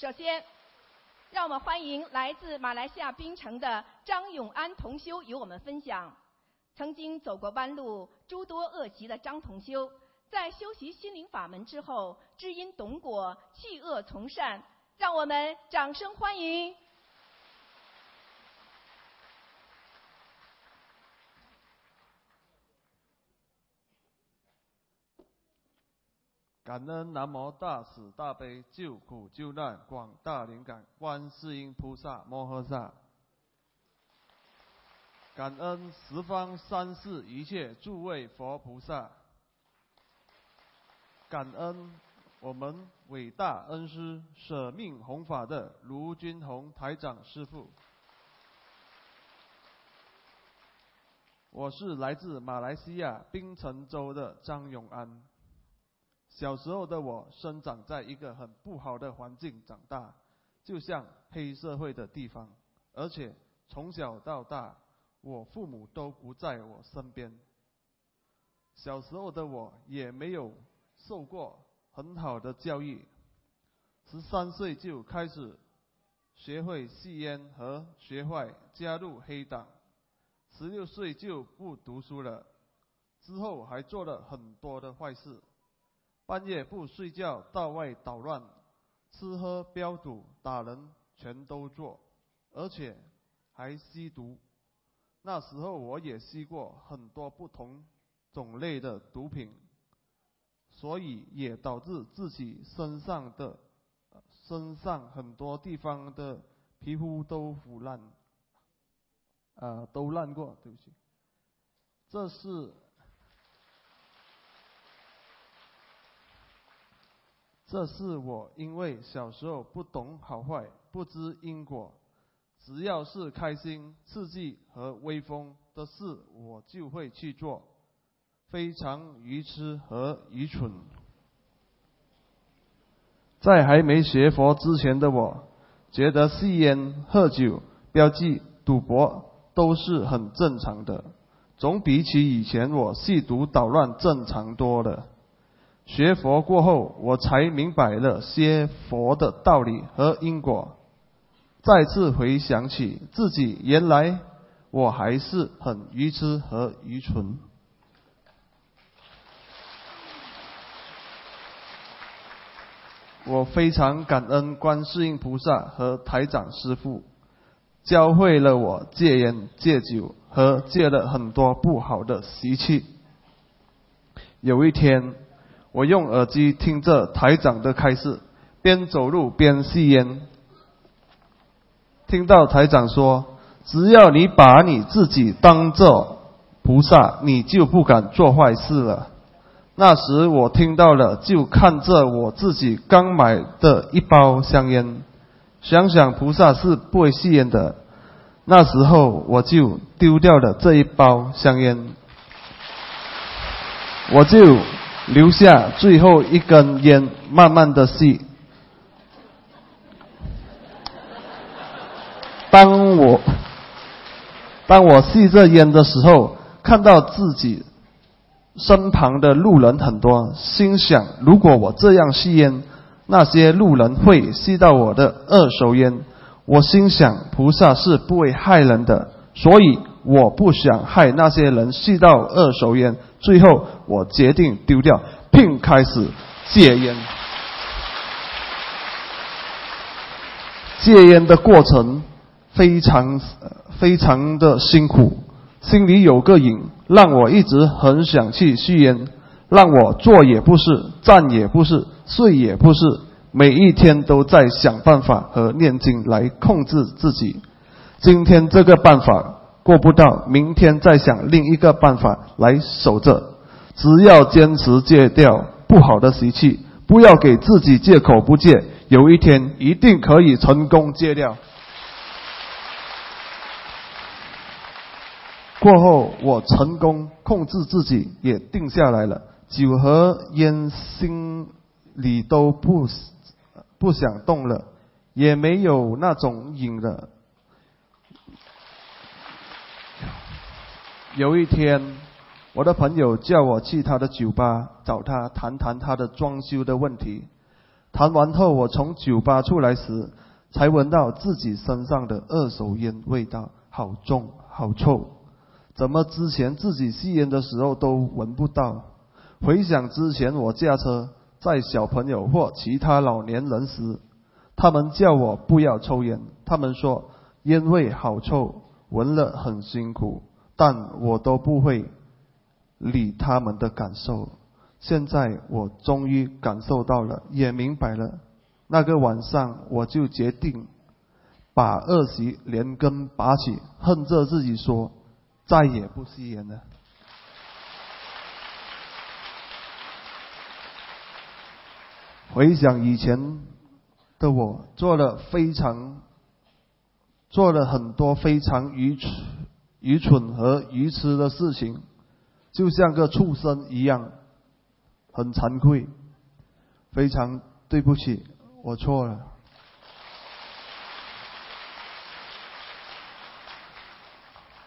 首先，让我们欢迎来自马来西亚槟城的张永安同修与我们分享。曾经走过弯路、诸多恶习的张同修，在修习心灵法门之后，知因懂果，弃恶从善。让我们掌声欢迎！感恩南无大慈大悲救苦救难广大灵感观世音菩萨摩诃萨，感恩十方三世一切诸位佛菩萨，感恩我们伟大恩师舍命弘法的卢军宏台长师父。我是来自马来西亚槟城州的张永安。小时候的我生长在一个很不好的环境长大，就像黑社会的地方，而且从小到大，我父母都不在我身边。小时候的我也没有受过很好的教育，十三岁就开始学会吸烟和学坏，加入黑党，十六岁就不读书了，之后还做了很多的坏事。半夜不睡觉，到外捣乱，吃喝嫖赌打人全都做，而且还吸毒。那时候我也吸过很多不同种类的毒品，所以也导致自己身上的身上很多地方的皮肤都腐烂，啊，都烂过，对不起，这是。这是我因为小时候不懂好坏，不知因果，只要是开心、刺激和威风的事，我就会去做，非常愚痴和愚蠢。在还没学佛之前的我，觉得吸烟、喝酒、标记、赌博都是很正常的，总比起以前我吸毒捣乱正常多了。学佛过后，我才明白了些佛的道理和因果。再次回想起自己，原来我还是很愚痴和愚蠢。我非常感恩观世音菩萨和台长师父，教会了我戒烟、戒酒和戒了很多不好的习气。有一天。我用耳机听着台长的开示，边走路边吸烟。听到台长说：“只要你把你自己当做菩萨，你就不敢做坏事了。”那时我听到了，就看着我自己刚买的一包香烟，想想菩萨是不会吸烟的。那时候我就丢掉了这一包香烟，我就。留下最后一根烟，慢慢的吸。当我当我吸着烟的时候，看到自己身旁的路人很多，心想：如果我这样吸烟，那些路人会吸到我的二手烟。我心想：菩萨是不会害人的，所以我不想害那些人吸到二手烟。最后，我决定丢掉，并开始戒烟。戒烟的过程非常非常的辛苦，心里有个瘾，让我一直很想去吸烟，让我坐也不是，站也不是，睡也不是，每一天都在想办法和念经来控制自己。今天这个办法。过不到，明天再想另一个办法来守着。只要坚持戒掉不好的习气，不要给自己借口不戒，有一天一定可以成功戒掉。过后，我成功控制自己，也定下来了。酒和烟心里都不不想动了，也没有那种瘾了。有一天，我的朋友叫我去他的酒吧找他谈谈他的装修的问题。谈完后，我从酒吧出来时，才闻到自己身上的二手烟味道，好重，好臭。怎么之前自己吸烟的时候都闻不到？回想之前我驾车载小朋友或其他老年人时，他们叫我不要抽烟，他们说烟味好臭，闻了很辛苦，但我都不会理他们的感受。现在我终于感受到了，也明白了。那个晚上，我就决定把恶习连根拔起，恨着自己说再也不吸烟了。回想以前的我，做了非常做了很多非常愚蠢、愚蠢和愚痴的事情，就像个畜生一样。很惭愧，非常对不起，我错了。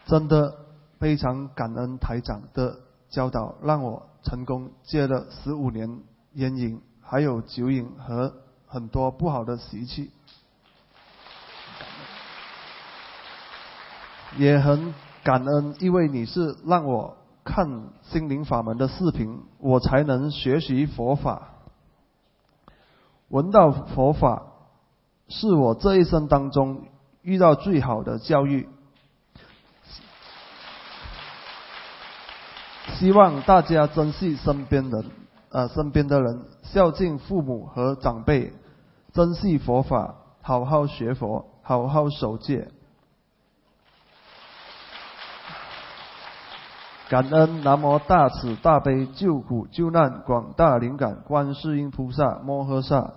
真的非常感恩台长的教导，让我成功戒了十五年烟瘾，还有酒瘾和很多不好的习气。也很感恩，因为你是让我。看心灵法门的视频，我才能学习佛法。闻到佛法，是我这一生当中遇到最好的教育。希望大家珍惜身边人，呃，身边的人，孝敬父母和长辈，珍惜佛法，好好学佛，好好守戒。感恩南无大慈大悲救苦救难广大灵感观世音菩萨摩诃萨，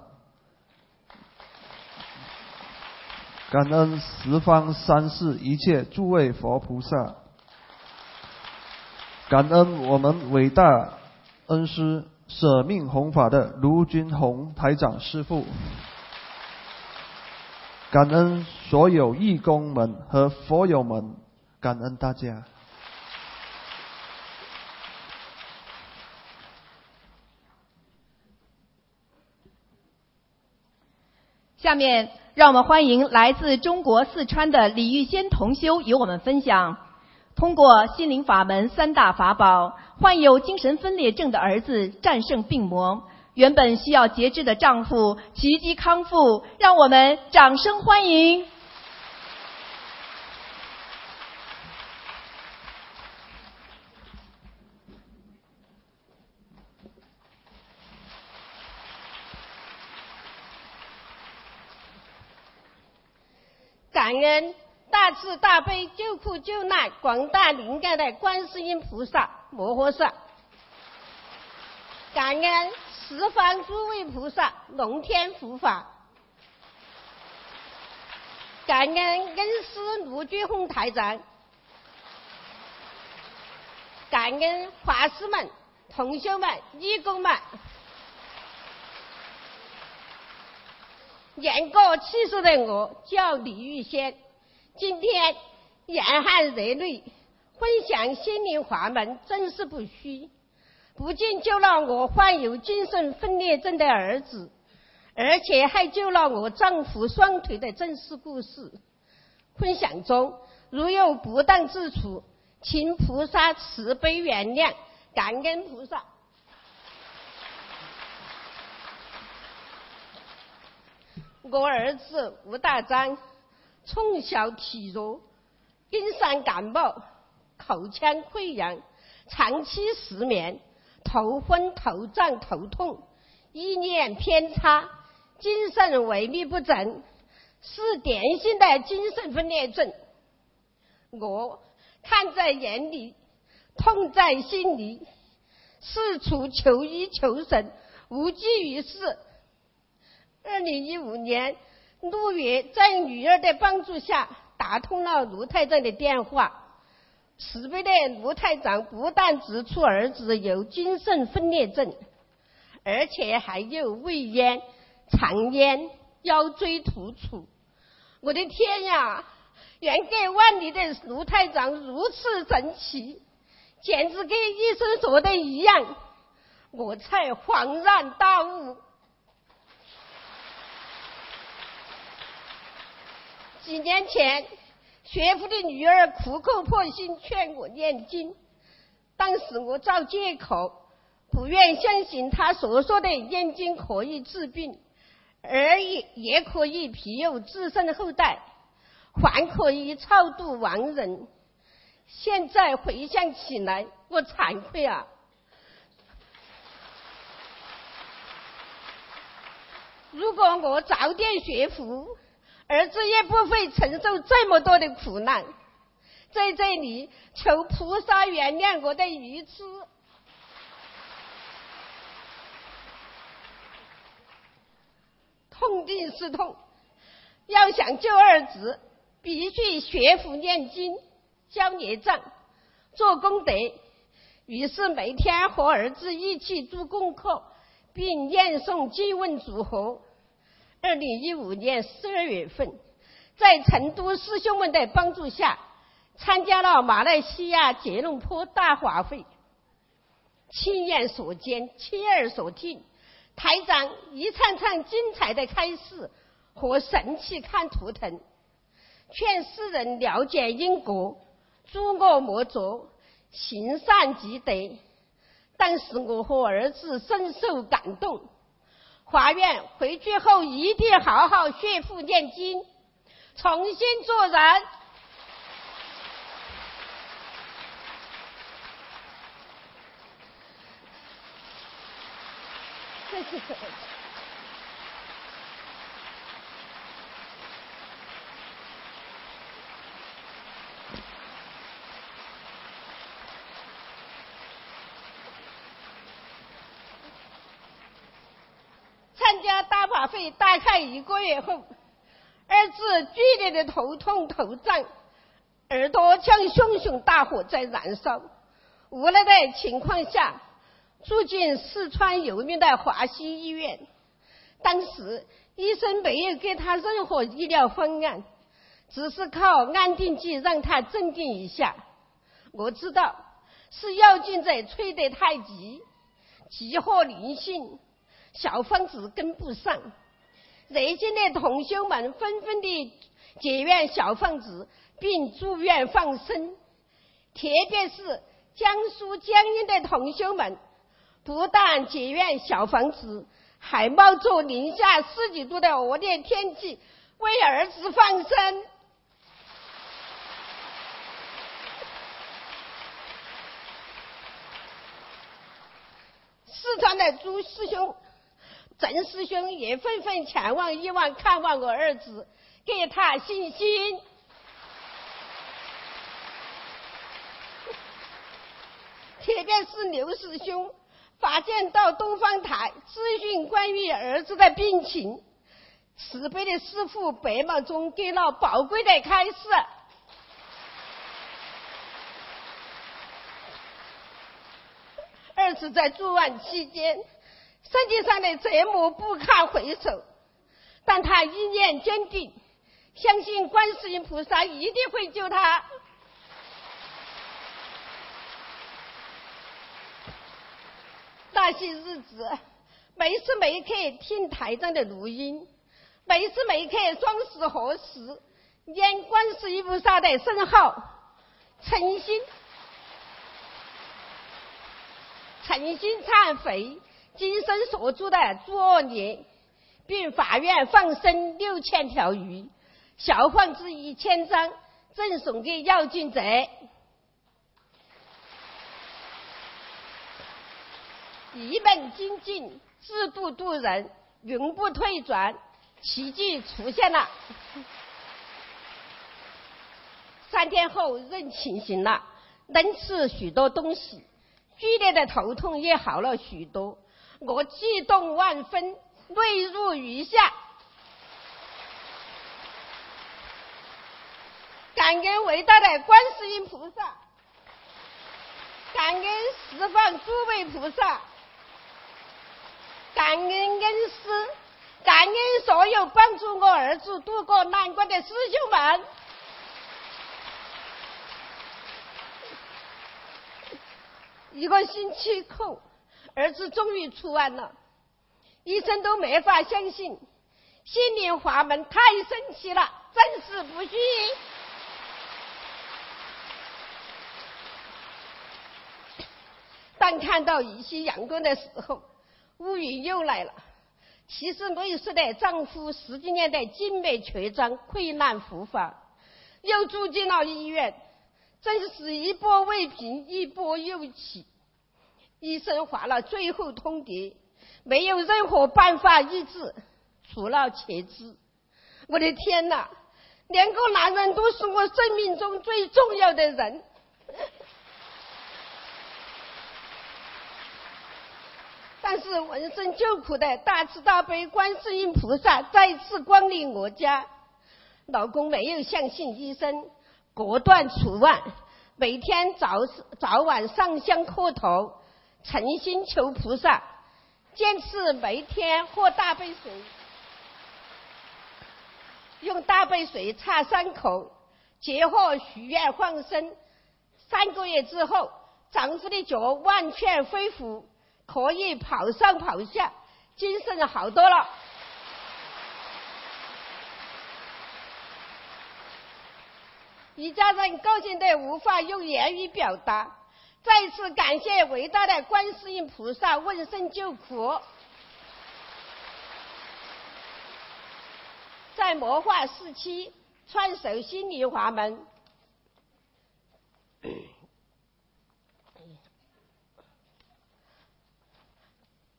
感恩十方三世一切诸位佛菩萨，感恩我们伟大恩师舍命弘法的卢军宏台长师父，感恩所有义工们和佛友们，感恩大家。下面，让我们欢迎来自中国四川的李玉仙同修与我们分享：通过心灵法门三大法宝，患有精神分裂症的儿子战胜病魔，原本需要截肢的丈夫奇迹康复。让我们掌声欢迎！感恩大慈大悲救苦救难广大灵感的观世音菩萨摩诃萨，感恩十方诸位菩萨龙天护法，感恩恩师卢俊宏台长，感恩法师们、同学们、义工们。年过七十的我叫李玉仙，今天眼含热泪分享心灵法门，真是不虚。不仅救了我患有精神分裂症的儿子，而且还救了我丈夫双腿的真实故事。分享中如有不当之处，请菩萨慈悲原谅，感恩菩萨。我儿子吴大章从小体弱，经常感冒，口腔溃疡，长期失眠，头昏头胀头痛，意念偏差，精神萎靡不振，是典型的精神分裂症。我看在眼里，痛在心里，四处求医求神，无济于事。二零一五年六月，在女儿的帮助下，打通了卢太长的电话。慈悲的卢太长不但指出儿子有精神分裂症，而且还有胃炎、肠炎、腰椎突出。我的天呀！远隔万里的卢太长如此神奇，简直跟医生说的一样，我才恍然大悟。几年前，学府的女儿苦口婆心劝我念经，当时我找借口，不愿相信他所说的念经可以治病，而也也可以庇佑子孙后代，还可以超度亡人。现在回想起来，我惭愧啊！如果我早点学佛，儿子也不会承受这么多的苦难。在这里求菩萨原谅我的愚痴。痛定思痛，要想救儿子，必须学佛念经。消孽障，做功德。于是每天和儿子一起做功课，并念诵经文组合。二零一五年十二月份，在成都师兄们的帮助下，参加了马来西亚吉隆坡大法会。亲眼所见，亲耳所听，台长一串串精彩的开示和神奇看图腾，劝世人了解因果。诸恶莫作，行善积德。当时我和儿子深受感动，华愿回去后一定好好学佛念经，重新做人。谢谢。参加大法会大概一个月后，儿子剧烈的头痛头胀，耳朵像熊熊大火在燃烧。无奈的情况下，住进四川有名的华西医院。当时医生没有给他任何医疗方案，只是靠安定剂让他镇定一下。我知道是药劲在催得太急，急火灵性。小方子跟不上，热心的同修们纷纷的结缘小房子，并祝愿放生。特别是江苏江阴的同修们，不但结缘小房子，还冒着零下十几度的恶劣天气为儿子放生。四川的朱师兄。郑师兄也纷纷前往医院看望我儿子，给他信心。特别是刘师兄，发现到东方台咨询关于儿子的病情，慈悲的师傅百忙中给了宝贵的开示。儿子在住院期间。身体上的折磨不堪回首，但他意念坚定，相信观世音菩萨一定会救他。那些日子，每时每刻听台长的录音，每时每刻双手合十，念观世音菩萨的圣号，诚心诚心忏悔。今生所做的作恶孽，并法院放生六千条鱼，小贩子一千张，赠送给要进者。一门精进，自度度人，永不退转，奇迹出现了。三天后人清醒了，能吃许多东西，剧烈的头痛也好了许多。我激动万分，泪如雨下，感恩伟大的观世音菩萨，感恩十方诸位菩萨，感恩恩师，感恩所有帮助我儿子渡过难关的师兄们。一个星期后。儿子终于出院了，医生都没法相信，心灵法门太神奇了，真是不虚。当看到一些阳光的时候，乌云又来了。其实我有说的，丈夫十几年的静脉曲张，溃烂复发，又住进了医院，真是一波未平，一波又起。医生发了最后通牒，没有任何办法医治，除了截肢。我的天哪，两个男人都是我生命中最重要的人。但是闻声救苦的大慈大悲观世音菩萨再次光临我家，老公没有相信医生，果断除案，每天早早晚上香磕头，诚心求菩萨，坚持每天喝大杯水，用大杯水擦伤口，结合许愿放生，三个月之后，丈夫的脚完全恢复。可以跑上跑下，精神好多了。一家人高兴得无法用言语表达，再次感谢伟大的观世音菩萨问声救苦，在魔化时期传授心灵法门。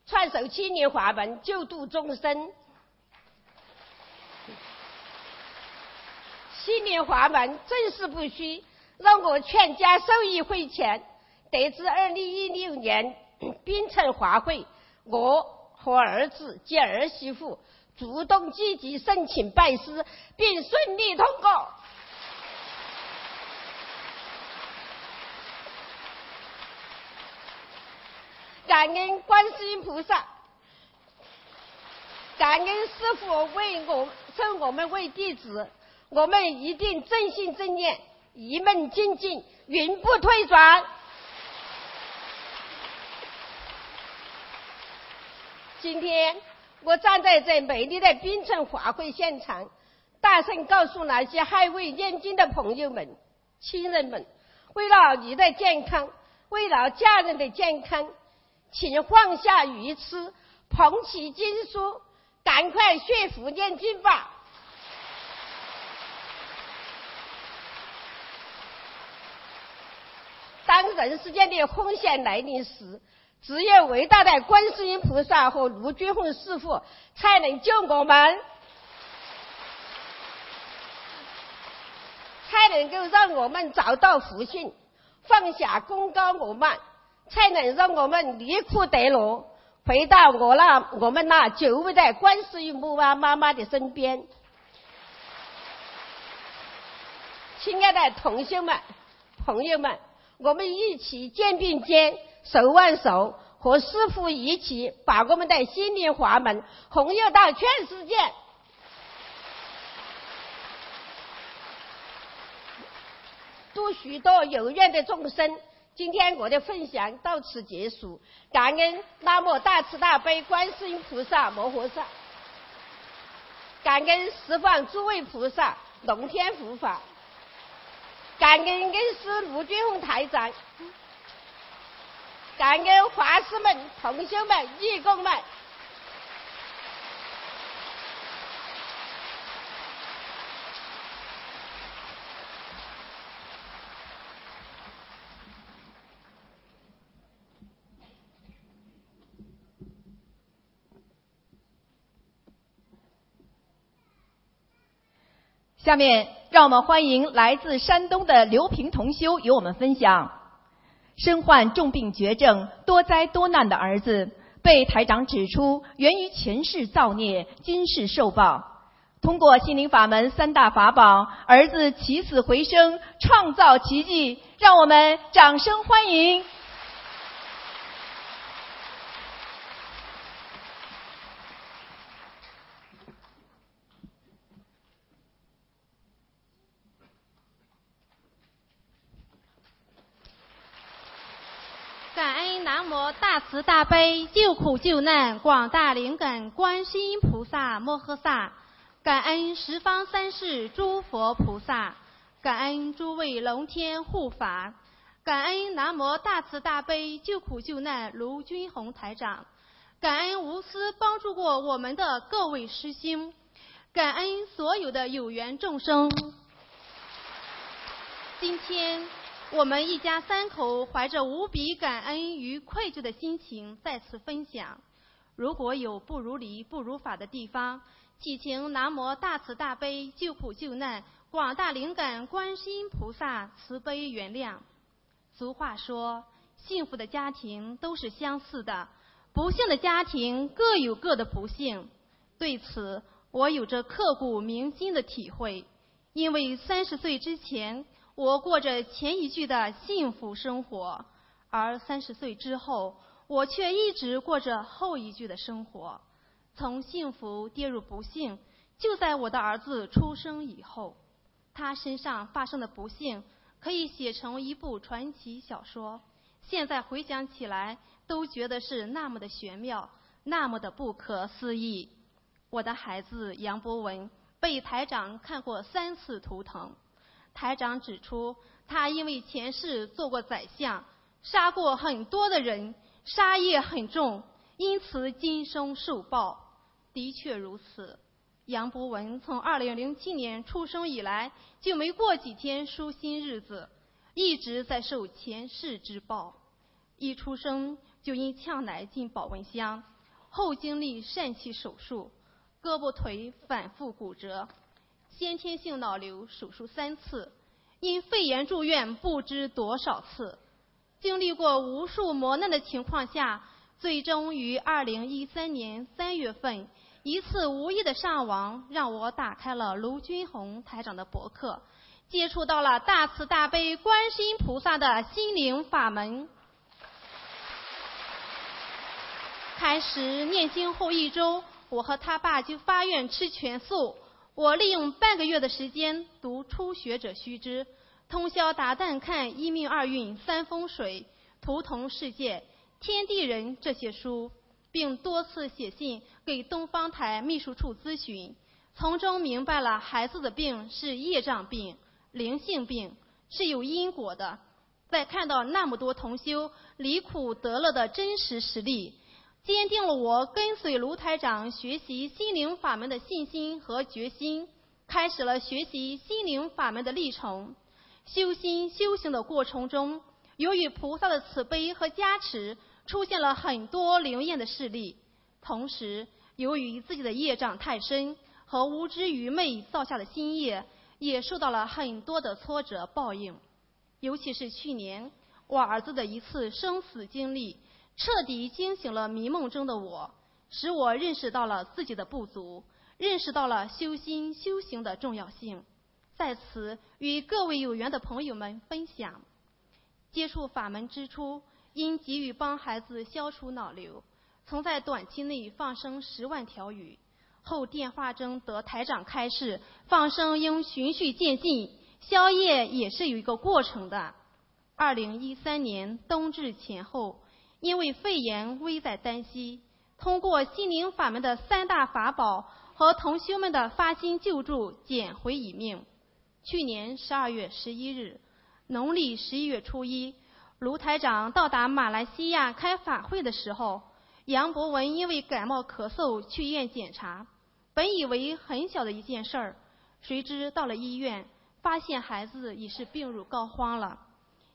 传授千年法门，救度众生。心灵法门正是不虚，让我全家受益匪浅。得知二零一六年冰城华会，我和儿子及儿媳妇主动积极申请拜师，并顺利通过。感恩观世音菩萨，感恩师傅为我收我们为弟子，我们一定正信正念，一门精进，永不退转。今天我站在这美丽的冰城华会现场，大声告诉那些还未念经的朋友们、亲人们：为了你的健康，为了家人的健康。请放下鱼吃，捧起经书，赶快学佛念经吧。当人世间的风险来临时，只有伟大的观世音菩萨和卢军宏师傅才能救我们，才能够让我们找到福性，放下功高我慢。才能让我们离苦得乐，回到我那我们那久违的观世音母啊妈妈的身边。亲爱的同学们、朋友们，我们一起肩并肩、手挽手，和师傅一起把我们的心灵法门弘扬到全世界，度许多有缘的众生。今天我的分享到此结束，感恩南无大慈大悲观世音菩萨摩诃萨，感恩十方诸位菩萨龙天护法，感恩恩师卢俊宏台长，感恩法师们、同学们、义工们。下面让我们欢迎来自山东的刘平同修与我们分享：身患重病绝症、多灾多难的儿子，被台长指出源于前世造孽，今世受报。通过心灵法门三大法宝，儿子起死回生，创造奇迹，让我们掌声欢迎。南无大慈大悲救苦救难广大灵感观世音菩萨摩诃萨，感恩十方三世诸佛菩萨，感恩诸位龙天护法，感恩南无大慈大悲救苦救难卢军宏台长，感恩无私帮助过我们的各位师兄，感恩所有的有缘众生。今天，我们一家三口怀着无比感恩与愧疚的心情再次分享。如果有不如理、不如法的地方，祈请南无大慈大悲救苦救难广大灵感观世音菩萨慈悲原谅。俗话说，幸福的家庭都是相似的，不幸的家庭各有各的不幸。对此，我有着刻骨铭心的体会，因为三十岁之前。我过着前一句的幸福生活，而三十岁之后，我却一直过着后一句的生活。从幸福跌入不幸，就在我的儿子出生以后。他身上发生的不幸，可以写成一部传奇小说。现在回想起来，都觉得是那么的玄妙，那么的不可思议。我的孩子杨博文被台长看过三次图腾。台长指出，他因为前世做过宰相，杀过很多的人，杀业很重，因此今生受报。的确如此。杨博文从2007年出生以来，就没过几天舒心日子，一直在受前世之报。一出生就因呛奶进保温箱，后经历疝气手术，胳膊腿反复骨折。先天性脑瘤手术三次，因肺炎住院不知多少次，经历过无数磨难的情况下，最终于二零一三年三月份一次无意的上网，让我打开了卢军红台长的博客，接触到了大慈大悲观世音菩萨的心灵法门。开始念经后一周，我和他爸就发愿吃全素。我利用半个月的时间读《初学者须知》，通宵达旦看一命二运三风水、图腾世界、天地人这些书，并多次写信给东方台秘书处咨询，从中明白了孩子的病是业障病、灵性病，是有因果的。在看到那么多同修离苦得乐的真实实例。坚定了我跟随卢台长学习心灵法门的信心和决心，开始了学习心灵法门的历程。修心修行的过程中，由于菩萨的慈悲和加持，出现了很多灵验的事例。同时，由于自己的业障太深和无知愚昧造下的心业，也受到了很多的挫折报应。尤其是去年我儿子的一次生死经历。彻底惊醒了迷梦中的我，使我认识到了自己的不足，认识到了修心修行的重要性。在此与各位有缘的朋友们分享：接触法门之初，因急于帮孩子消除脑瘤，曾在短期内放生十万条鱼。后电话中得台长开示，放生应循序渐进，消业也是有一个过程的。二零一三年冬至前后。因为肺炎危在旦夕，通过心灵法门的三大法宝和同修们的发心救助，捡回一命。去年十二月十一日，农历十一月初一，卢台长到达马来西亚开法会的时候，杨博文因为感冒咳嗽去医院检查，本以为很小的一件事儿，谁知到了医院，发现孩子已是病入膏肓了。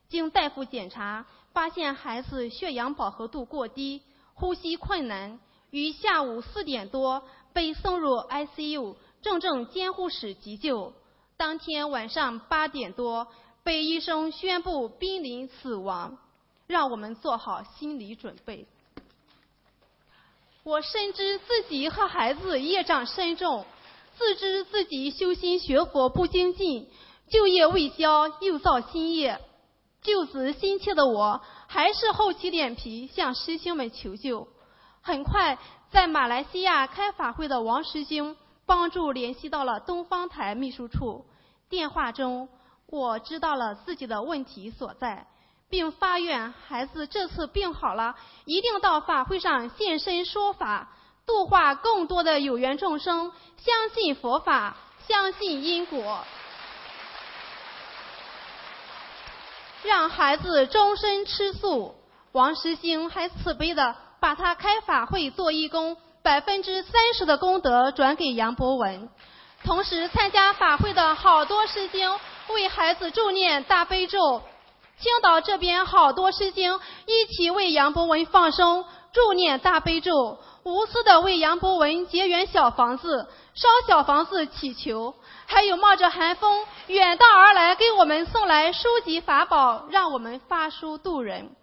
经大夫检查。发现孩子血氧饱和度过低，呼吸困难，于下午四点多被送入 ICU 重症监护室急救。当天晚上八点多被医生宣布濒临死亡，让我们做好心理准备。我深知自己和孩子业障深重，自知自己修心学佛不精进，旧业未消又造新业。救子心切的我，还是厚起脸皮向师兄们求救。很快，在马来西亚开法会的王师兄帮助联系到了东方台秘书处。电话中，我知道了自己的问题所在，并发愿孩子这次病好了，一定到法会上现身说法，度化更多的有缘众生，相信佛法，相信因果，让孩子终身吃素。王师兴还慈悲的把他开法会做义工，百分之三十的功德转给杨博文。同时，参加法会的好多师兄为孩子助念大悲咒。青岛这边好多师兄一起为杨博文放生、助念大悲咒，无私的为杨博文结缘小房子、烧小房子祈求，还有冒着寒风远道而来给我们送来书籍法宝，让我们发书度人。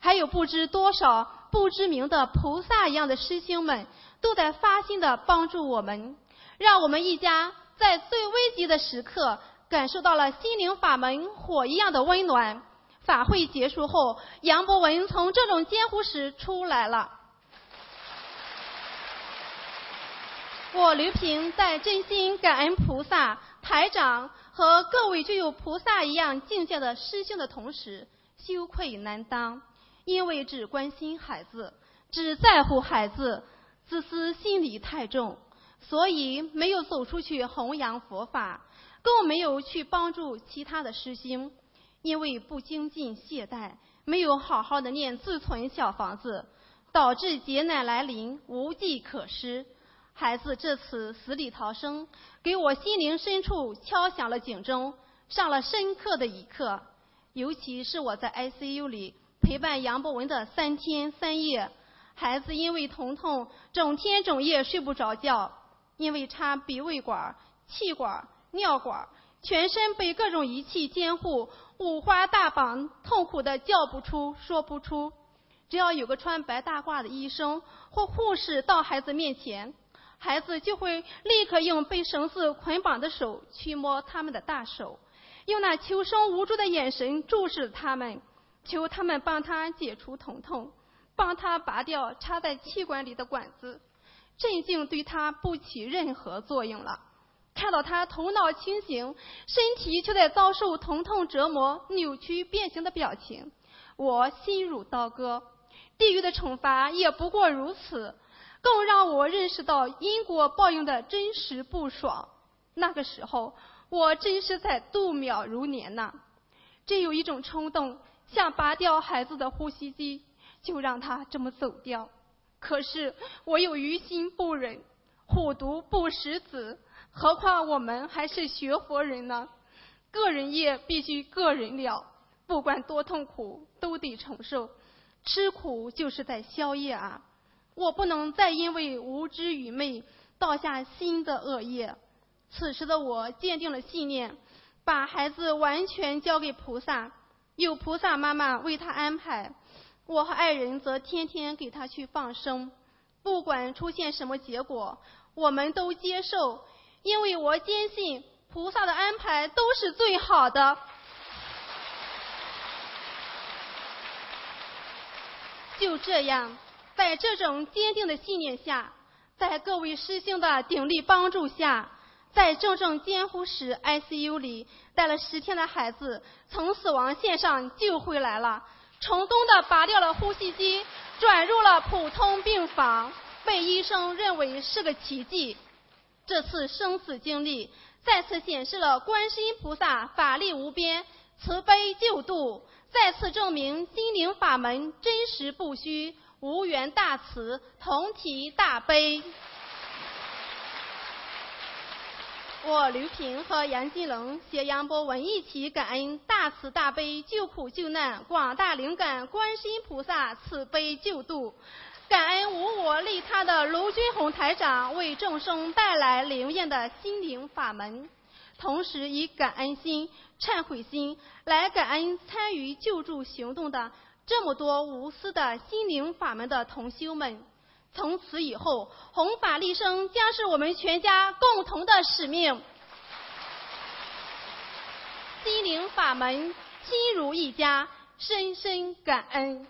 还有不知多少不知名的菩萨一样的师兄们，都在发心的帮助我们，让我们一家在最危急的时刻感受到了心灵法门火一样的温暖。法会结束后，杨博文从这种监护室出来了。我刘平在真心感恩菩萨、台长和各位具有菩萨一样境界的师兄的同时，羞愧难当，因为只关心孩子，只在乎孩子，自私心理太重，所以没有走出去弘扬佛法，更没有去帮助其他的师兄。因为不精进懈怠，没有好好的念自存小房子，导致劫难来临，无计可施。孩子这次死里逃生，给我心灵深处敲响了警钟，上了深刻的一课。尤其是我在 ICU 里陪伴杨博文的三天三夜，孩子因为疼痛，整天整夜睡不着觉，因为插鼻胃管、气管、尿管，全身被各种仪器监护。五花大绑，痛苦的叫不出、说不出。只要有个穿白大褂的医生或护士到孩子面前，孩子就会立刻用被绳子捆绑的手去摸他们的大手，用那求生无助的眼神注视他们，求他们帮他解除疼痛，帮他拔掉插在气管里的管子。镇静对他不起任何作用了。看到他头脑清醒，身体却在遭受疼痛折磨、扭曲变形的表情，我心如刀割。地狱的惩罚也不过如此，更让我认识到因果报应的真实不爽。那个时候，我真是在度秒如年呐！真有一种冲动，想拔掉孩子的呼吸机，就让他这么走掉。可是我又于心不忍，虎毒不食子。何况我们还是学佛人呢，个人业必须个人了，不管多痛苦都得承受，吃苦就是在消业啊！我不能再因为无知愚昧倒下新的恶业。此时的我坚定了信念，把孩子完全交给菩萨，有菩萨妈妈为他安排，我和爱人则天天给他去放生，不管出现什么结果，我们都接受。因为我坚信菩萨的安排都是最好的。就这样，在这种坚定的信念下，在各位师兄的鼎力帮助下，在重症监护室 ICU 里待了十天的孩子，从死亡线上救回来了，成功的拔掉了呼吸机，转入了普通病房，被医生认为是个奇迹。这次生死经历再次显示了观世音菩萨法力无边、慈悲救度，再次证明心灵法门真实不虚、无缘大慈、同体大悲。我刘平和杨金龙携杨博文一起感恩大慈大悲、救苦救难、广大灵感观世音菩萨慈悲救度。感恩无我利他的卢军红台长为众生带来灵验的心灵法门，同时以感恩心、忏悔心来感恩参与救助行动的这么多无私的心灵法门的同修们。从此以后，弘法利生将是我们全家共同的使命。心灵法门心如一家，深深感恩。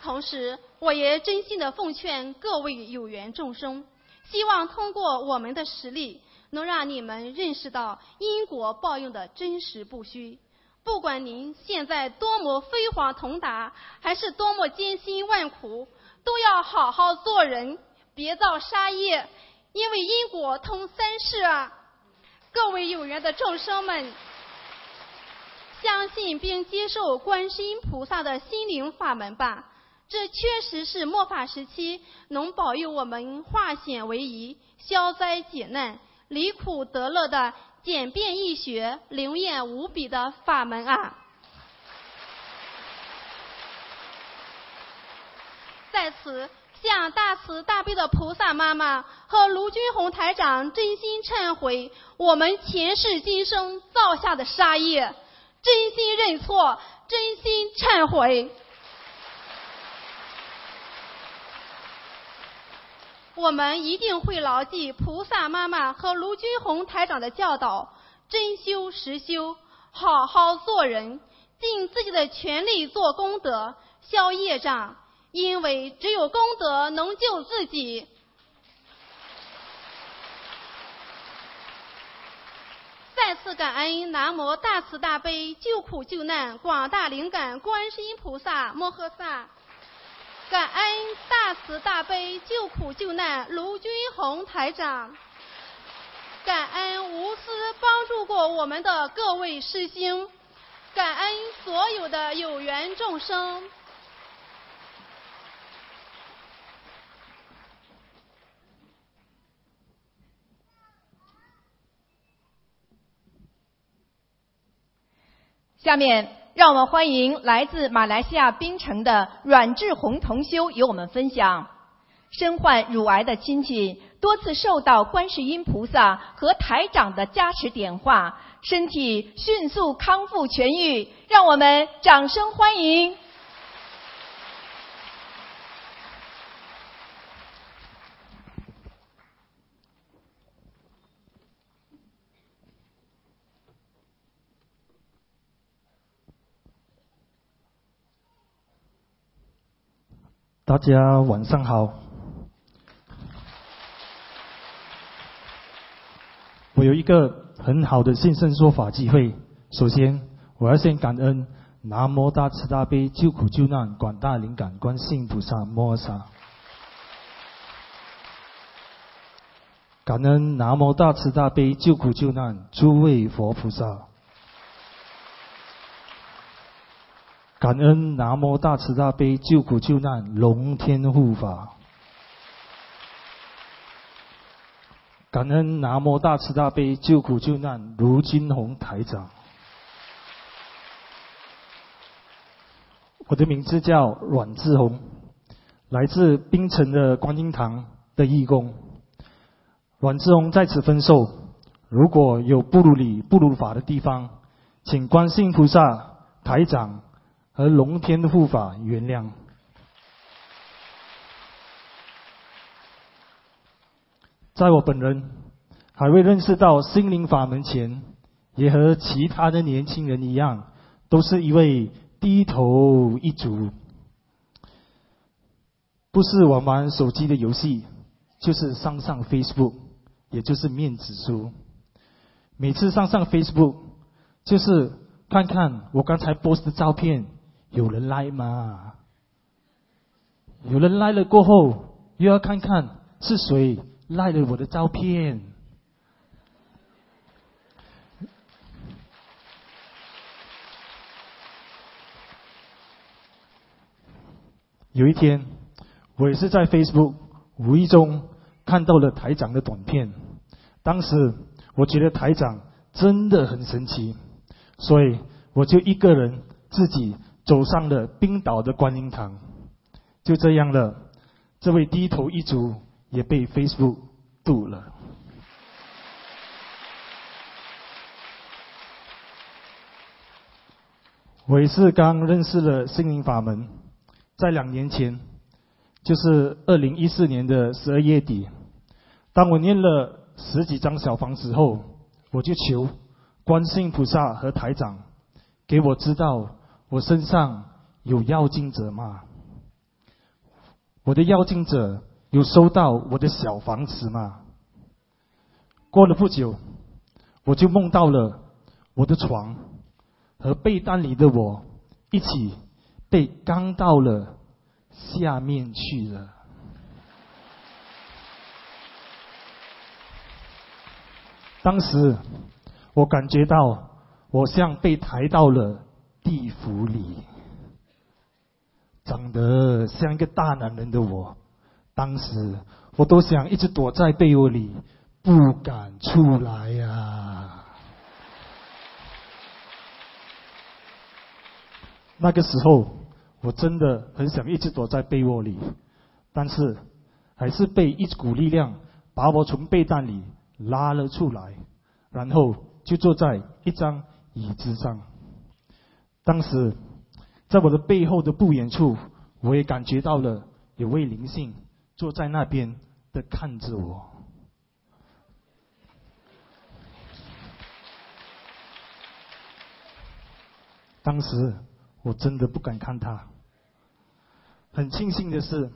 同时，我也真心的奉劝各位有缘众生，希望通过我们的实力，能让你们认识到因果报应的真实不虚。不管您现在多么飞黄腾达，还是多么艰辛万苦，都要好好做人，别造杀业，因为因果通三世啊！各位有缘的众生们，相信并接受观世音菩萨的心灵法门吧。这确实是末法时期能保佑我们化险为夷、消灾解难、离苦得乐的简便易学、灵验无比的法门啊！在此，向大慈大悲的菩萨妈妈和卢军红台长真心忏悔我们前世今生造下的杀业，真心认错，真心忏悔。我们一定会牢记菩萨妈妈和卢军红台长的教导，真修实修，好好做人，尽自己的全力做功德，消业障。因为只有功德能救自己。再次感恩南无大慈大悲救苦救难广大灵感观世音菩萨摩诃萨。感恩大慈大悲救苦救难卢军红台长，感恩无私帮助过我们的各位师兄，感恩所有的有缘众生。下面。让我们欢迎来自马来西亚槟城的阮志宏同修与我们分享：身患乳癌的亲戚多次受到观世音菩萨和台长的加持点化，身体迅速康复痊愈。让我们掌声欢迎！大家晚上好，我有一个很好的现身说法机会。首先，我要先感恩南无大慈大悲救苦救难广大灵感观世音菩萨摩诃萨，感恩南无大慈大悲救苦救难诸位佛菩萨。感恩南无大慈大悲救苦救难龙天护法，感恩南无大慈大悲救苦救难卢金红台长。我的名字叫阮志宏，来自槟城的观音堂的义工。阮志宏在此分授，如果有不如理、不如法的地方，请观世音菩萨台长。和龙天护法原谅，在我本人还未认识到心灵法门前，也和其他的年轻人一样，都是一位低头一族，不是玩玩手机的游戏，就是上上 Facebook，也就是面子书。每次上上 Facebook，就是看看我刚才 post 的照片。有人来吗？有人来了过后，又要看看是谁来了我的照片。有一天，我也是在 Facebook 无意中看到了台长的短片。当时我觉得台长真的很神奇，所以我就一个人自己。走上了冰岛的观音堂，就这样了，这位低头一族也被 Facebook 渡了。我也是刚认识了心灵法门，在两年前，就是二零一四年的十二月底，当我念了十几张小房子后，我就求观世音菩萨和台长给我知道。我身上有妖精者吗？我的妖精者有收到我的小房子吗？过了不久，我就梦到了我的床和被单里的我一起被刚到了下面去了。当时我感觉到我像被抬到了地府里，长得像一个大男人的我，当时我都想一直躲在被窝里，不敢出来呀。那个时候我真的很想一直躲在被窝里，但是还是被一股力量把我从被单里。拉了出来，然后就坐在一张椅子上。当时，在我的背后的不远处，我也感觉到了有位灵性坐在那边的看着我。当时我真的不敢看他。很庆幸的是，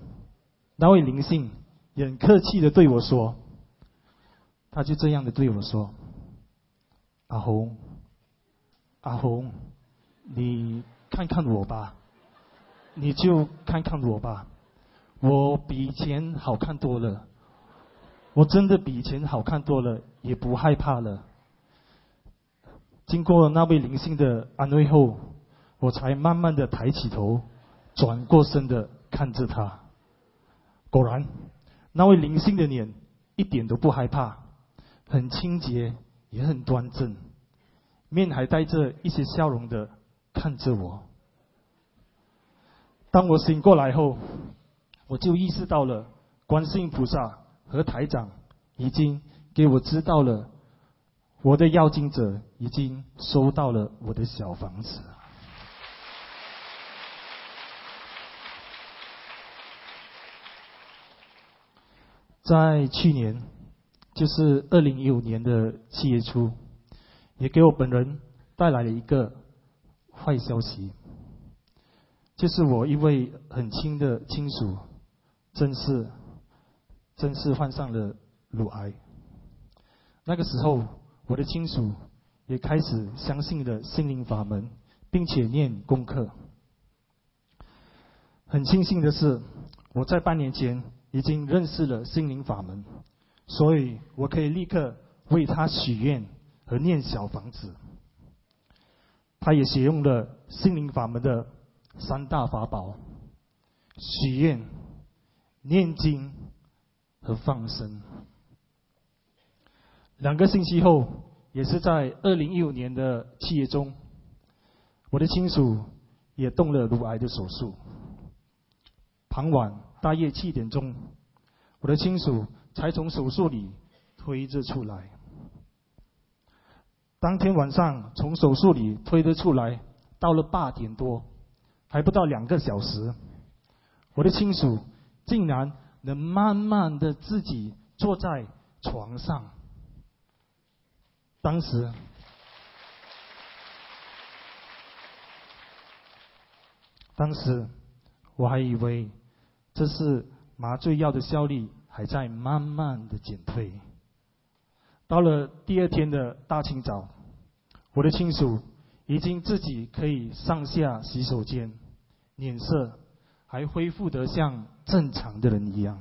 那位灵性也很客气的对我说。他就这样的对我说：“阿红，阿红，你看看我吧，你就看看我吧，我比以前好看多了，我真的比以前好看多了，也不害怕了。”经过那位灵性的安慰后，我才慢慢的抬起头，转过身的看着他。果然，那位灵性的脸一点都不害怕。很清洁，也很端正，面还带着一些笑容的看着我。当我醒过来后，我就意识到了，观世音菩萨和台长已经给我知道了，我的要经者已经收到了我的小房子。在去年。就是二零一五年的七月初，也给我本人带来了一个坏消息，就是我一位很亲的亲属，正式正式患上了乳癌。那个时候，我的亲属也开始相信了心灵法门，并且念功课。很庆幸的是，我在半年前已经认识了心灵法门。所以我可以立刻为他许愿和念小房子。他也使用了心灵法门的三大法宝：许愿、念经和放生。两个星期后，也是在二零一五年的七月中，我的亲属也动了乳癌的手术。傍晚大约七点钟，我的亲属。才从手术里推着出来。当天晚上从手术里推得出来，到了八点多，还不到两个小时，我的亲属竟然能慢慢的自己坐在床上。当时，当时我还以为这是麻醉药的效力。还在慢慢的减退。到了第二天的大清早，我的亲属已经自己可以上下洗手间，脸色还恢复得像正常的人一样。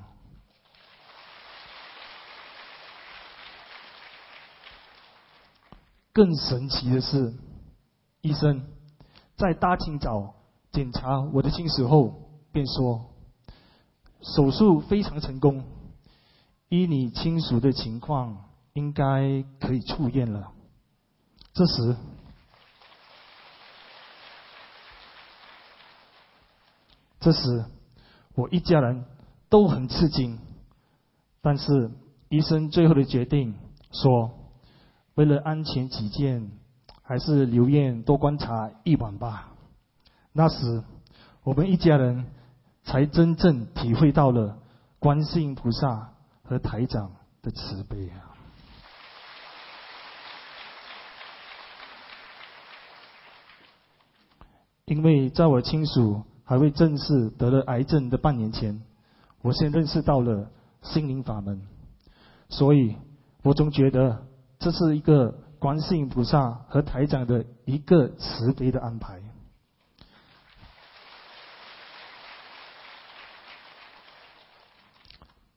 更神奇的是，医生在大清早检查我的亲属后，便说手术非常成功。依你亲属的情况，应该可以出院了。这时，这时我一家人都很吃惊，但是医生最后的决定说，为了安全起见，还是留院多观察一晚吧。那时，我们一家人才真正体会到了观世音菩萨。和台长的慈悲啊！因为在我亲属还未正式得了癌症的半年前，我先认识到了心灵法门，所以我总觉得这是一个观世音菩萨和台长的一个慈悲的安排。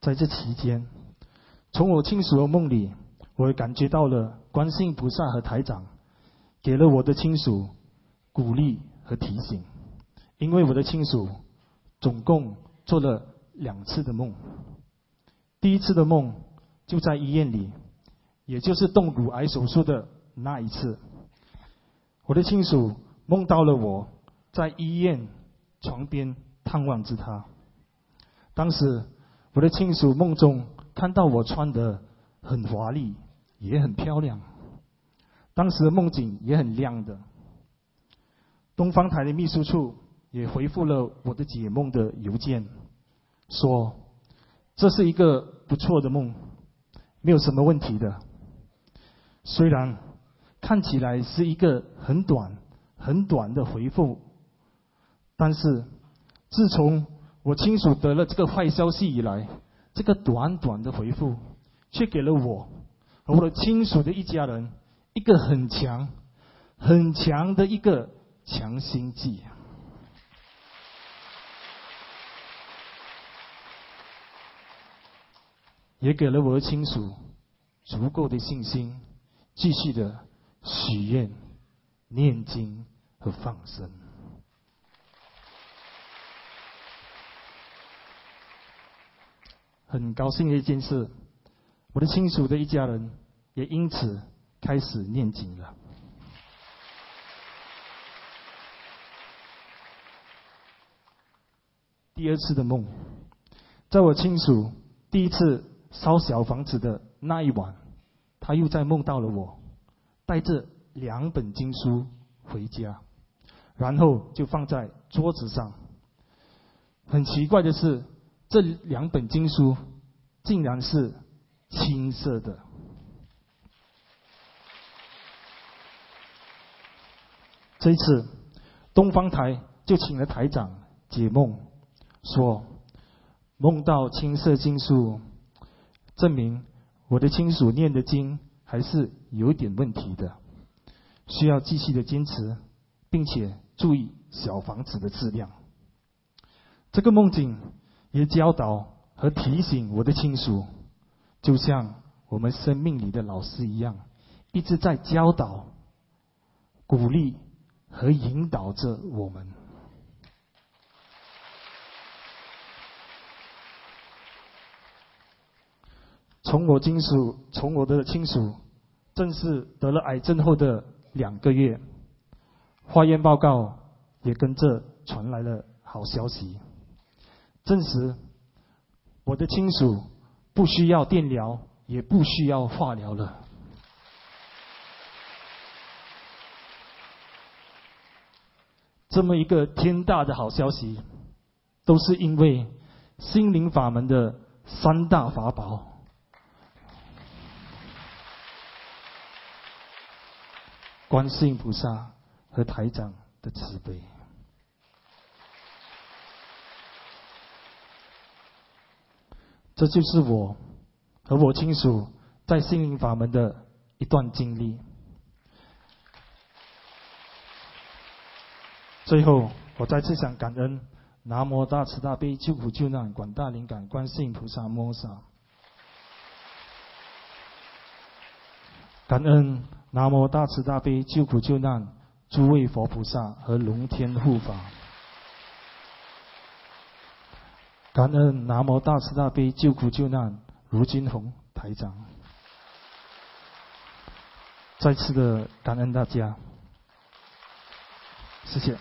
在这期间，从我亲属的梦里，我也感觉到了观世音菩萨和台长给了我的亲属鼓励和提醒，因为我的亲属总共做了两次的梦。第一次的梦就在医院里，也就是动骨癌手术的那一次，我的亲属梦到了我在医院床边探望着他，当时。我的亲属梦中看到我穿的很华丽，也很漂亮。当时的梦境也很亮的。东方台的秘书处也回复了我的解梦的邮件，说这是一个不错的梦，没有什么问题的。虽然看起来是一个很短、很短的回复，但是自从我亲属得了这个坏消息以来，这个短短的回复，却给了我和我的亲属的一家人一个很强、很强的一个强心剂，也给了我的亲属足够的信心，继续的许愿、念经和放生。很高兴的一件事，我的亲属的一家人也因此开始念经了。第二次的梦，在我亲属第一次烧小房子的那一晚，他又在梦到了我，带着两本经书回家，然后就放在桌子上。很奇怪的是。这两本经书竟然是青色的。这一次，东方台就请了台长解梦，说梦到青色经书，证明我的亲属念的经还是有点问题的，需要继续的坚持，并且注意小房子的质量。这个梦境。也教导和提醒我的亲属，就像我们生命里的老师一样，一直在教导、鼓励和引导着我们。从我亲属，从我的亲属正是得了癌症后的两个月，化验报告也跟着传来了好消息。证实，我的亲属不需要电疗，也不需要化疗了。这么一个天大的好消息，都是因为心灵法门的三大法宝：观世音菩萨和台长的慈悲。这就是我和我亲属在心灵法门的一段经历。最后，我再次想感恩南无大慈大悲救苦救难广大灵感观世音菩萨摩萨，感恩南无大慈大悲救苦救难诸位佛菩萨和龙天护法。感恩南无大慈大悲救苦救难卢金红台长，再次的感恩大家，谢谢。